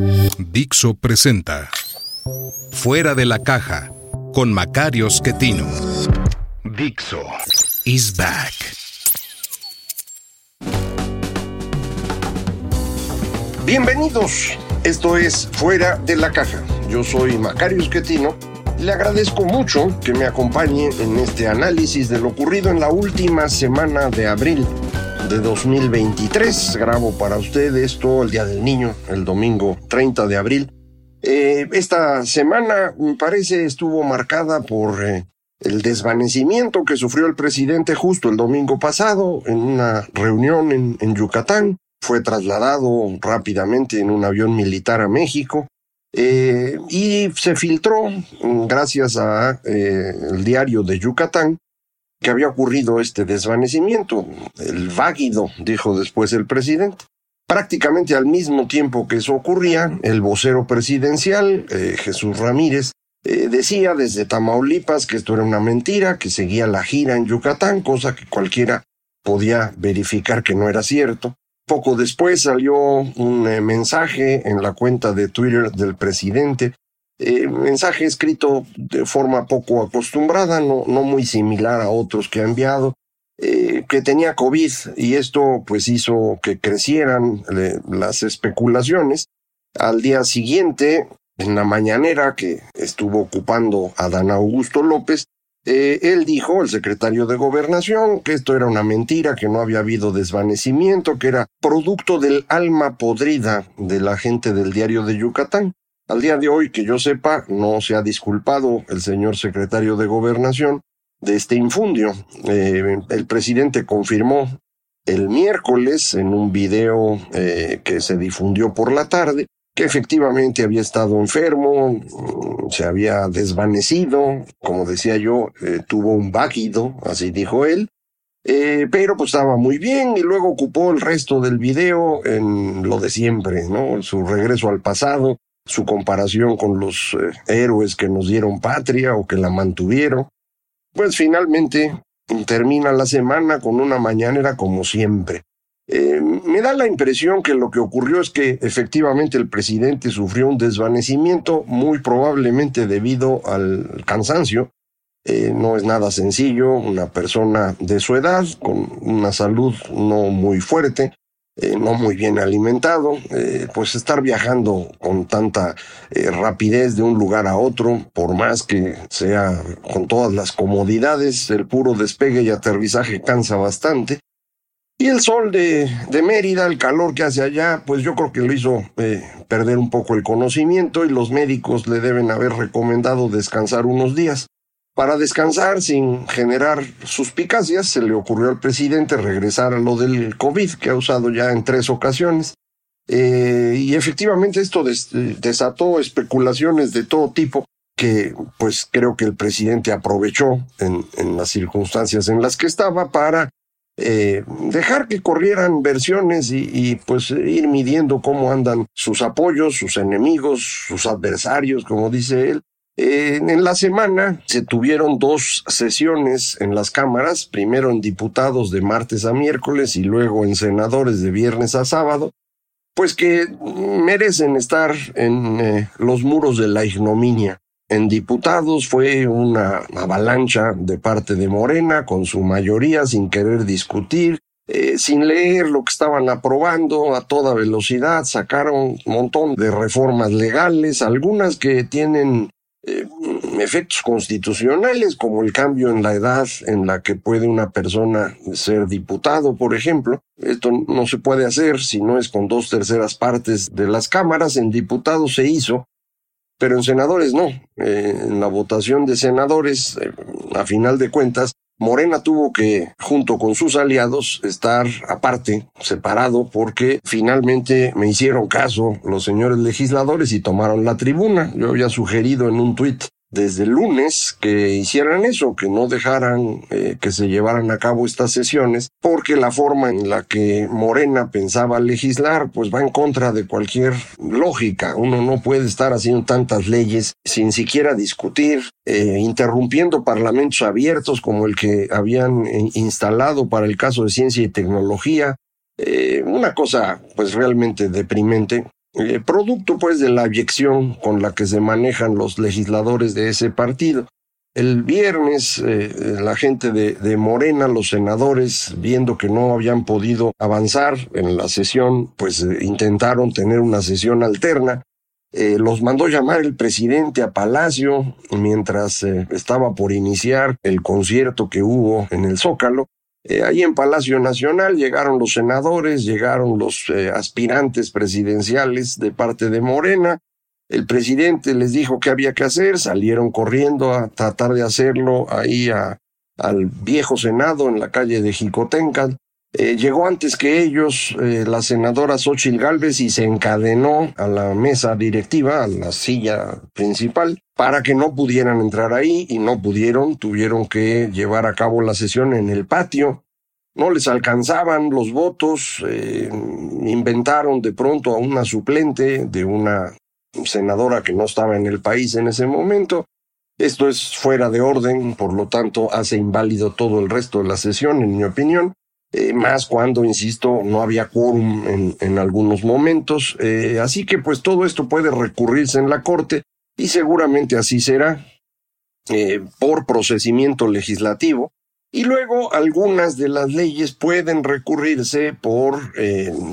Dixo presenta Fuera de la caja con Macario Schettino. Dixo is back. Bienvenidos, esto es Fuera de la Caja. Yo soy Macario Schettino y le agradezco mucho que me acompañe en este análisis de lo ocurrido en la última semana de abril de 2023. Grabo para usted esto el Día del Niño, el domingo 30 de abril. Eh, esta semana, parece, estuvo marcada por eh, el desvanecimiento que sufrió el presidente justo el domingo pasado en una reunión en, Yucatán fue trasladado rápidamente en un avión militar a México eh, y se filtró, gracias a eh, diario de Yucatán, que había ocurrido este desvanecimiento, el váguido, dijo después el presidente. Prácticamente al mismo tiempo que eso ocurría, el vocero presidencial, eh, Jesús Ramírez, decía desde Tamaulipas que esto era una mentira, que seguía la gira en Yucatán, cosa que cualquiera podía verificar que no era cierto. Poco después salió un eh, mensaje en la cuenta de Twitter del presidente, eh, mensaje escrito de forma poco acostumbrada, no, muy similar a otros que ha enviado, eh, que tenía COVID y esto pues hizo que crecieran las especulaciones. Al día siguiente, en la mañanera que estuvo ocupando a Dan Augusto López, eh, él dijo, el secretario de Gobernación, que esto era una mentira, que no había habido desvanecimiento, que era producto del alma podrida de la gente del diario de Yucatán. Al día de hoy, que yo sepa, no se ha disculpado el señor secretario de Gobernación de este infundio. Eh, el presidente confirmó el miércoles en un video eh, que se difundió por la tarde que efectivamente había estado enfermo, mm, se había desvanecido, como decía yo, eh, tuvo un váguido, así dijo él, pero pues estaba muy bien y luego ocupó el resto del video en lo de siempre, ¿no? Su regreso al pasado, su comparación con los eh, héroes que nos dieron patria o que la mantuvieron. Pues finalmente termina la semana con una mañanera como siempre. Eh, me da la impresión que lo que ocurrió es que efectivamente el presidente sufrió un desvanecimiento, muy probablemente debido al cansancio. Eh, no es nada sencillo, una persona de su edad, con una salud no muy fuerte, eh, no muy bien alimentado, pues estar viajando con tanta rapidez de un lugar a otro, por más que sea con todas las comodidades, el puro despegue y aterrizaje cansa bastante. Y el sol de, de, Mérida, el calor que hace allá, pues yo creo que lo hizo eh, perder un poco el conocimiento y los médicos le deben haber recomendado descansar unos días. Para descansar sin generar suspicacias, se le ocurrió al presidente regresar a lo del COVID, que ha usado ya en tres ocasiones. Eh, y efectivamente esto desató especulaciones de todo tipo que pues creo que el presidente aprovechó en, las circunstancias en las que estaba para eh, dejar que corrieran versiones y, pues ir midiendo cómo andan sus apoyos, sus enemigos, sus adversarios, como dice él. En la semana se tuvieron dos sesiones en las cámaras, primero en diputados de martes a miércoles y luego en senadores de viernes a sábado, pues que merecen estar en eh, los muros de la ignominia. En diputados fue una avalancha de parte de Morena, con su mayoría sin querer discutir, eh, sin leer lo que estaban aprobando a toda velocidad, sacaron un montón de reformas legales, algunas que tienen eh, efectos constitucionales, como el cambio en la edad en la que puede una persona ser diputado, por ejemplo. Esto no se puede hacer si no es con dos terceras partes de las cámaras. En diputados se hizo, pero en senadores no. Eh, en la votación de senadores, eh, a final de cuentas, Morena tuvo que, junto con sus aliados, estar aparte, separado, porque finalmente me hicieron caso los señores legisladores y tomaron la tribuna. Yo había sugerido en un tuit desde lunes que hicieran eso, que no dejaran eh, que se llevaran a cabo estas sesiones, porque la forma en la que Morena pensaba legislar, pues va en contra de cualquier lógica. Uno no puede estar haciendo tantas leyes sin siquiera discutir, eh, interrumpiendo parlamentos abiertos como el que habían eh, instalado para el caso de ciencia y tecnología. una cosa pues realmente deprimente eh, producto pues de la abyección con la que se manejan los legisladores de ese partido. El viernes eh, la gente de, Morena, los senadores, viendo que no habían podido avanzar en la sesión, pues eh, intentaron tener una sesión alterna. los mandó llamar el presidente a Palacio mientras estaba por iniciar el concierto que hubo en el Zócalo eh, ahí en Palacio Nacional llegaron los senadores, llegaron los eh, aspirantes presidenciales de parte de Morena. El presidente les dijo qué había que hacer, salieron corriendo a tratar de hacerlo ahí al viejo Senado en la calle de Jicotencal. Eh, llegó antes que ellos la senadora Xochitl Gálvez y se encadenó a la mesa directiva, a la silla principal para que no pudieran entrar ahí y no pudieron, tuvieron que llevar a cabo la sesión en el patio. No les alcanzaban los votos, eh, inventaron de pronto a una suplente de una senadora que no estaba en el país en ese momento. Esto es fuera de orden, por lo tanto hace inválido todo el resto de la sesión, en mi opinión. Eh, más cuando, insisto, no había quórum en, algunos momentos. Eh, así que pues todo esto puede recurrirse en la Corte y seguramente así será eh, por procesamiento legislativo. Y luego algunas de las leyes pueden recurrirse por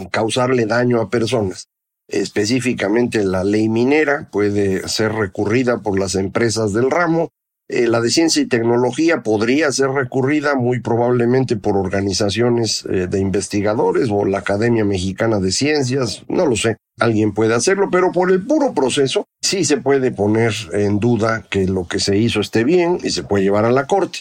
causarle daño a personas. Específicamente la ley minera puede ser recurrida por las empresas del ramo eh, la de ciencia y tecnología podría ser recurrida muy probablemente por organizaciones eh, de investigadores o la Academia Mexicana de Ciencias, no lo sé, alguien puede hacerlo, pero por el puro proceso sí se puede poner en duda que lo que se hizo esté bien y se puede llevar a la Corte.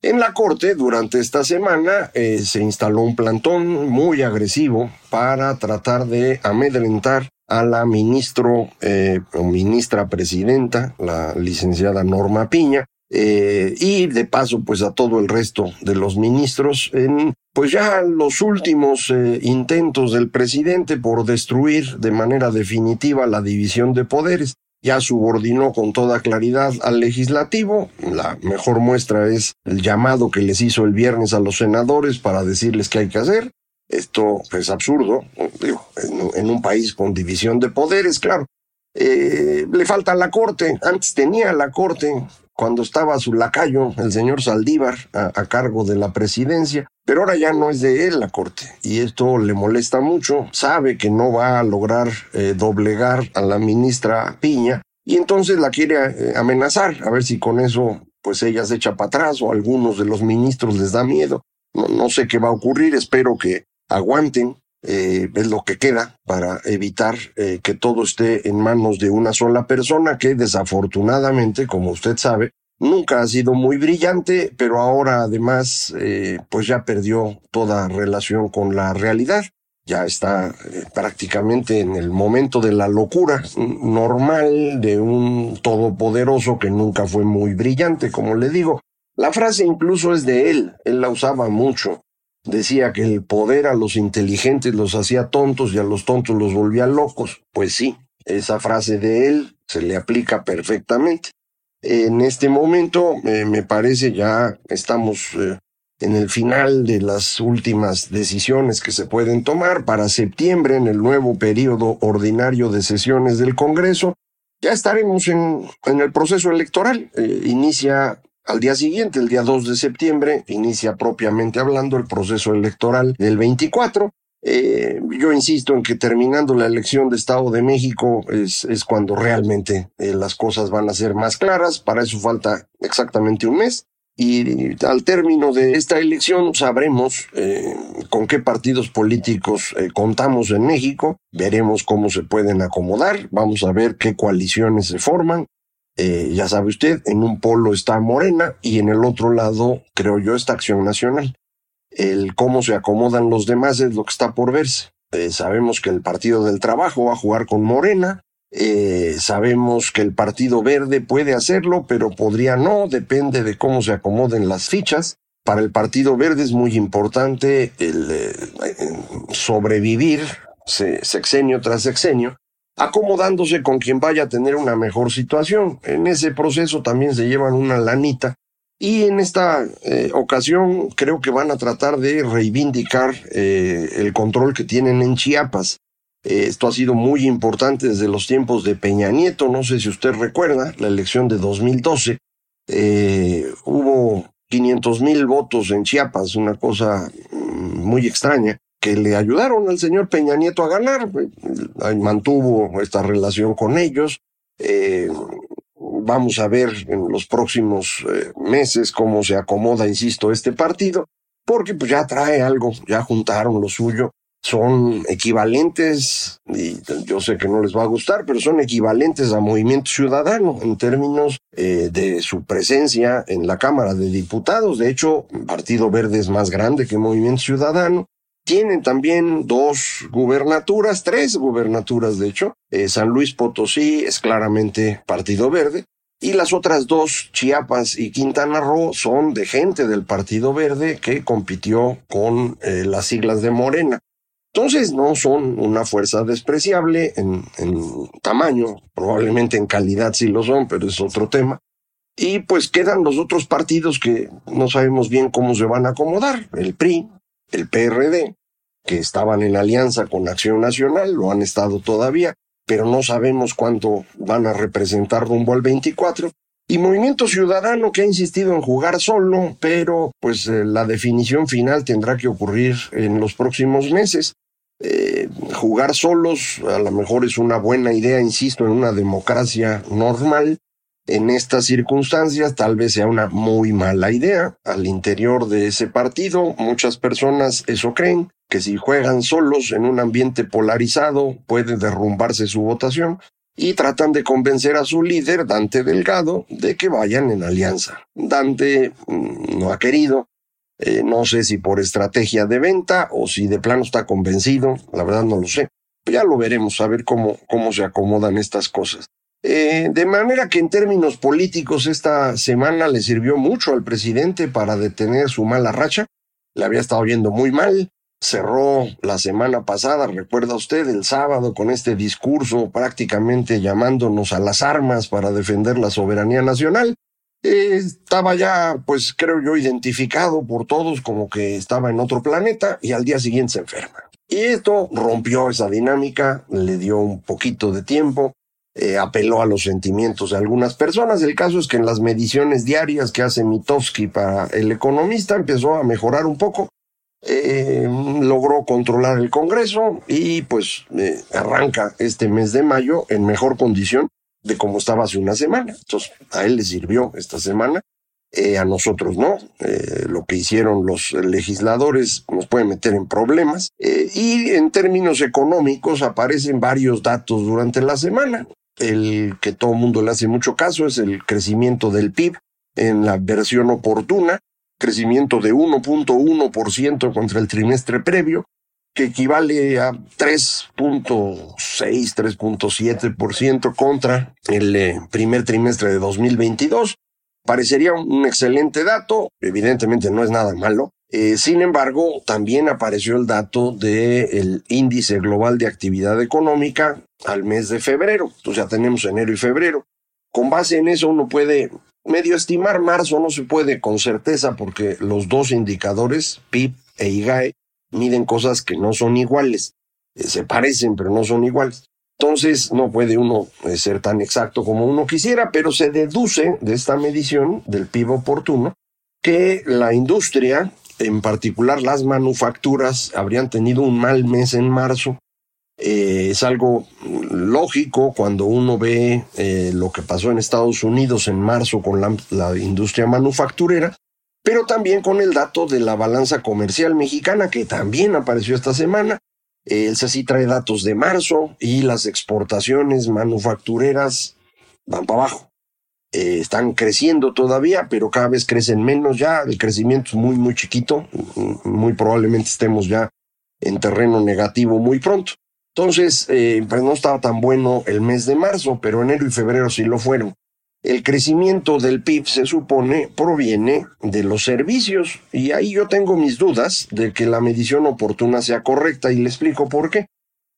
En la Corte, durante esta semana, eh, se instaló un plantón muy agresivo para tratar de amedrentar a la ministro eh, o ministra presidenta, la licenciada Norma Piña, eh, y de paso pues a todo el resto de los ministros en pues ya los últimos eh, intentos del presidente por destruir de manera definitiva la división de poderes. Ya subordinó con toda claridad al legislativo. La mejor muestra es el llamado que les hizo el viernes a los senadores para decirles qué hay que hacer. Esto es absurdo, digo, en, un país con división de poderes, claro. Eh, le falta la corte, antes tenía la corte cuando estaba su lacayo, el señor Saldívar, a, cargo de la presidencia, pero ahora ya no es de él la corte y esto le molesta mucho, sabe que no va a lograr eh, doblegar a la ministra Piña y entonces la quiere eh, amenazar, a ver si con eso pues ella se echa para atrás o a algunos de los ministros les da miedo. no sé qué va a ocurrir, espero que aguanten, eh, es lo que queda para evitar eh, que todo esté en manos de una sola persona que desafortunadamente, como usted sabe, nunca ha sido muy brillante, pero ahora además eh, pues ya perdió toda relación con la realidad. Ya está prácticamente en el momento de la locura normal de un todopoderoso que nunca fue muy brillante, como le digo. La frase incluso es de él, él la usaba mucho decía que el poder a los inteligentes los hacía tontos y a los tontos los volvía locos. Pues sí, esa frase de él se le aplica perfectamente. En este momento, eh, me parece, ya estamos eh, en el final de las últimas decisiones que se pueden tomar para septiembre, en el nuevo periodo ordinario de sesiones del Congreso. Ya estaremos en, el proceso electoral. Eh, inicia al día siguiente, el día 2 de septiembre, inicia propiamente hablando el proceso electoral del 24. Eh, yo insisto en que terminando la elección de Estado de México es, es cuando realmente eh, las cosas van a ser más claras. Para eso falta exactamente un mes. Y al término de esta elección sabremos eh, con qué partidos políticos contamos en México, veremos cómo se pueden acomodar, vamos a ver qué coaliciones se forman, Eh, ya sabe usted, en un polo está Morena y en el otro lado, creo yo, está Acción Nacional. El cómo se acomodan los demás es lo que está por verse. Eh, sabemos que el Partido del Trabajo va a jugar con Morena. Eh, sabemos que el Partido Verde puede hacerlo, pero podría no, depende de cómo se acomoden las fichas. Para el Partido Verde es muy importante el sobrevivir sexenio tras sexenio, acomodándose con quien vaya a tener una mejor situación. En ese proceso también se llevan una lanita y en esta eh, ocasión creo que van a tratar de reivindicar eh, el control que tienen en Chiapas. Eh, esto ha sido muy importante desde los tiempos de Peña Nieto. No sé si usted recuerda la elección de 2012. hubo 500 mil votos en Chiapas, una cosa mm, muy extraña, que le ayudaron al señor Peña Nieto a ganar. Mantuvo esta relación con ellos vamos a ver en los próximos eh, meses cómo se acomoda, insisto, este partido, porque pues ya trae algo, ya juntaron lo suyo, son equivalentes, y yo sé que no les va a gustar, pero son equivalentes a Movimiento Ciudadano en términos eh, de su presencia en la Cámara de Diputados. De hecho, Partido Verde es más grande que Movimiento Ciudadano. Tienen también dos gubernaturas, tres gubernaturas de hecho. Eh, San Luis Potosí es claramente Partido Verde. Y las otras dos, Chiapas y Quintana Roo, son de gente del Partido Verde que compitió con eh, las siglas de Morena. Entonces no son una fuerza despreciable en, en, tamaño, probablemente en calidad sí lo son, pero es otro tema. Y pues quedan los otros partidos que no sabemos bien cómo se van a acomodar. El PRI, el PRD, que estaban en alianza con Acción Nacional, lo han estado todavía, pero no sabemos cuánto van a representar rumbo al 24. Y Movimiento Ciudadano que ha insistido en jugar solo, pero pues eh, la definición final tendrá que ocurrir en los próximos meses. Eh, jugar solos a lo mejor es una buena idea, insisto, en una democracia normal. En estas circunstancias tal vez sea una muy mala idea. Al interior de ese partido muchas personas eso creen que si juegan solos en un ambiente polarizado puede derrumbarse su votación y tratan de convencer a su líder, Dante Delgado, de que vayan en alianza. Dante mm, no ha querido, eh, no sé si por estrategia de venta o si de plano está convencido, la verdad no lo sé. Ya lo veremos, a ver cómo, cómo se acomodan estas cosas. Eh, de manera que en términos políticos esta semana le sirvió mucho al presidente para detener su mala racha. Le había estado viendo muy mal, cerró la semana pasada, recuerda usted, el sábado con este discurso prácticamente llamándonos a las armas para defender la soberanía nacional. Eh, estaba ya, pues creo yo, identificado por todos como que estaba en otro planeta y al día siguiente se enferma. Y esto rompió esa dinámica, le dio un poquito de tiempo, eh, apeló a los sentimientos de algunas personas. El caso es que en las mediciones diarias que hace Mitofsky para el economista empezó a mejorar un poco eh, logró controlar el Congreso y pues eh, arranca este mes de mayo en mejor condición de como estaba hace una semana. Entonces, a él le sirvió esta semana, a nosotros no. lo que hicieron los legisladores nos puede meter en problemas. y en términos económicos aparecen varios datos durante la semana. El que todo el mundo le hace mucho caso es el crecimiento del PIB en la versión oportuna, crecimiento de 1.1% contra el trimestre previo, que equivale a 3.6, 3.7% contra el eh, primer trimestre de 2022. Parecería un excelente dato, evidentemente no es nada malo. Eh, sin embargo, también apareció el dato del índice global de actividad económica al mes de febrero. Entonces ya tenemos enero y febrero. Con base en eso uno puede medio estimar marzo no se puede con certeza porque los dos indicadores, PIB e IGAE, miden cosas que no son iguales. Eh, se parecen, pero no son iguales. Entonces no puede uno eh, ser tan exacto como uno quisiera, pero se deduce de esta medición del PIB oportuno que la industria, en particular las manufacturas, habrían tenido un mal mes en marzo eh, es algo lógico cuando uno ve eh, lo que pasó en Estados Unidos en marzo con la, industria manufacturera, pero también con el dato de la balanza comercial mexicana que también apareció esta semana. El CECI trae datos de marzo y las exportaciones manufactureras van para abajo. Eh, están creciendo todavía, pero cada vez crecen menos ya, el crecimiento es muy, muy chiquito, muy probablemente estemos ya en terreno negativo muy pronto. Entonces, eh, pues no estaba tan bueno el mes de marzo, pero enero y febrero sí lo fueron. El crecimiento del PIB se supone proviene de los servicios y ahí yo tengo mis dudas de que la medición oportuna sea correcta y le explico por qué.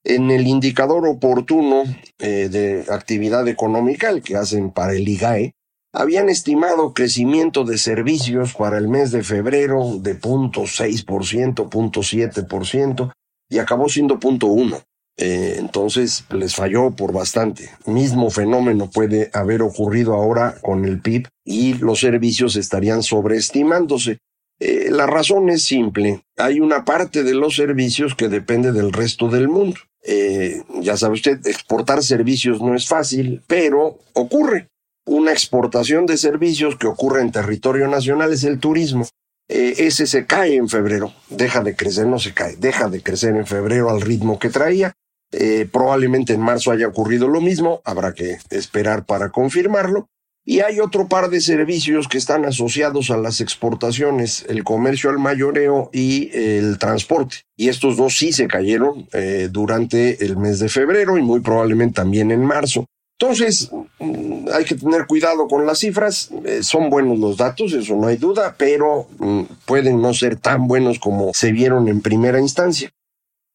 En el indicador oportuno eh, de actividad económica, el que hacen para el IGAE, habían estimado crecimiento de servicios para el mes de febrero de 0.6%, 0.7% y acabó siendo 0.1%. Eh, entonces les falló por bastante. Mismo fenómeno puede haber ocurrido ahora con el PIB y los servicios estarían sobreestimándose. Eh, la razón es simple. Hay una parte de los servicios que depende del resto del mundo. Eh, ya sabe usted, exportar servicios no es fácil, pero ocurre. Una exportación de servicios que ocurre en territorio nacional es el turismo. ese se cae en febrero, deja de crecer, no se cae, deja de crecer en febrero al ritmo que traía eh, probablemente en marzo haya ocurrido lo mismo, habrá que esperar para confirmarlo. Y hay otro par de servicios que están asociados a las exportaciones, el comercio al mayoreo y el transporte. Y estos dos sí se cayeron eh, durante el mes de febrero y muy probablemente también en marzo. Entonces, mm, hay que tener cuidado con las cifras. Eh, son buenos los datos, eso no hay duda, pero mm, pueden no ser tan buenos como se vieron en primera instancia.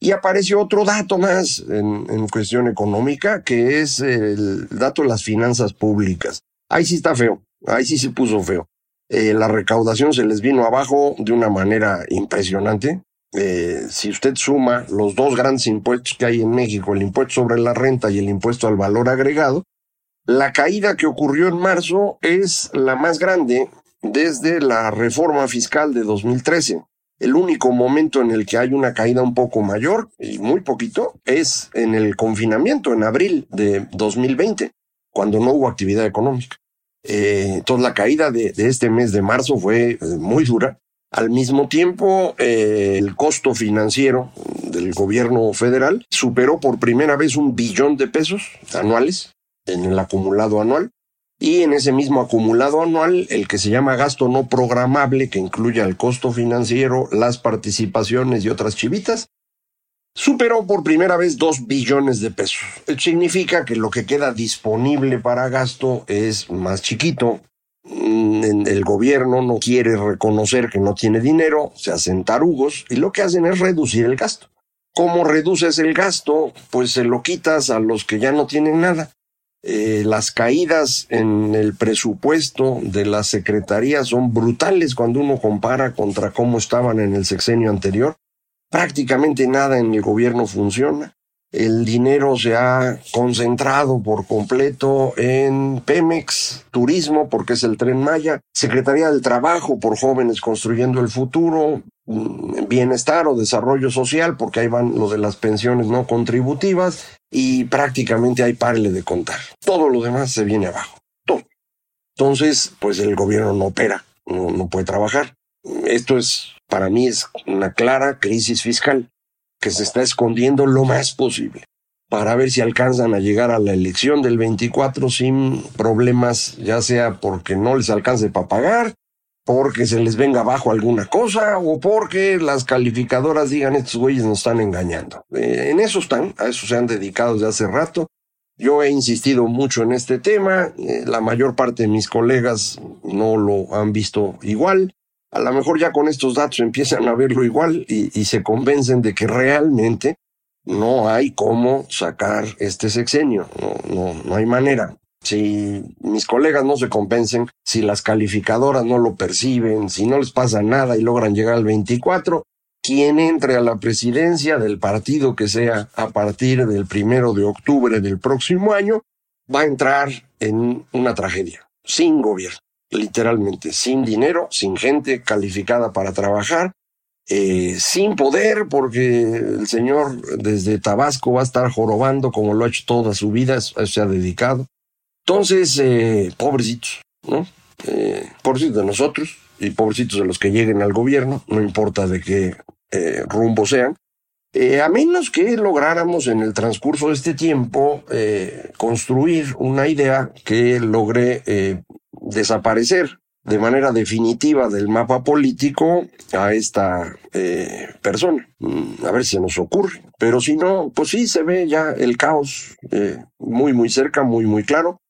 Y apareció otro dato más en, cuestión económica, que es el dato de las finanzas públicas. Ahí sí está feo, ahí sí se puso feo. Eh, la recaudación se les vino abajo de una manera impresionante. Eh, si usted suma los dos grandes impuestos que hay en México, el impuesto sobre la renta y el impuesto al valor agregado, la caída que ocurrió en marzo es la más grande desde la reforma fiscal de 2013. El único momento en el que hay una caída un poco mayor, y muy poquito, es en el confinamiento, en abril de 2020, cuando no hubo actividad económica. Eh, entonces la caída de, este mes de marzo fue eh, muy dura. Al mismo tiempo, eh, el costo financiero del gobierno federal superó por primera vez un billón de pesos anuales en el acumulado anual y en ese mismo acumulado anual, el que se llama gasto no programable, que incluye el costo financiero, las participaciones y otras chivitas, superó por primera vez dos billones de pesos. Significa que lo que queda disponible para gasto es más chiquito. Mm, el gobierno no quiere reconocer que no tiene dinero, se hacen tarugos y lo que hacen es reducir el gasto. ¿Cómo reduces el gasto? Pues se lo quitas a los que ya no tienen nada. Eh, las caídas en el presupuesto de la Secretaría son brutales cuando uno compara contra cómo estaban en el sexenio anterior. Prácticamente nada en el gobierno funciona. El dinero se ha concentrado por completo en Pemex, turismo, porque es el tren Maya, Secretaría del Trabajo por jóvenes construyendo el futuro, mm, bienestar o desarrollo social, porque ahí van lo de las pensiones no contributivas, y prácticamente hay parle de contar. Todo lo demás se viene abajo. Todo. Entonces, pues el gobierno no opera, no puede trabajar. Esto es, para mí, es una clara crisis fiscal que se está escondiendo lo más posible para ver si alcanzan a llegar a la elección del 24 sin problemas, ya sea porque no les alcance para pagar, porque se les venga abajo alguna cosa o porque las calificadoras digan estos güeyes nos están engañando. Eh, en eso están, a eso se han dedicado desde hace rato. Yo he insistido mucho en este tema, eh, la mayor parte de mis colegas no lo han visto igual a lo mejor ya con estos datos empiezan a verlo igual y, se convencen de que realmente no hay cómo sacar este sexenio, no, no, no hay manera. Si mis colegas no se convencen, si las calificadoras no lo perciben, si no les pasa nada y logran llegar al 24, quien entre a la presidencia del partido que sea a partir del primero de octubre del próximo año, va a entrar en una tragedia, sin gobierno literalmente, sin dinero, sin gente calificada para trabajar, eh, sin poder, porque el señor desde Tabasco va a estar jorobando como lo ha hecho toda su vida, eso se ha dedicado. Entonces, eh, pobrecitos, ¿no? Eh, pobrecitos de nosotros y pobrecitos de los que lleguen al gobierno, no importa de qué rumbo sean. Eh, a menos que lográramos en el transcurso de este tiempo eh, construir una idea que logre eh, desaparecer de manera definitiva del mapa político a esta persona. Mm, a ver si nos ocurre. Pero si no, pues sí se ve ya el caos muy, muy cerca, muy, muy claro.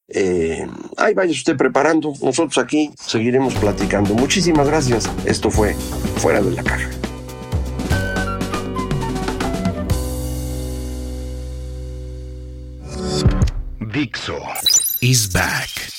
ahí vaya usted preparando. Nosotros aquí seguiremos platicando. Muchísimas gracias. Esto fue Fuera de la Caja. Dixo is back.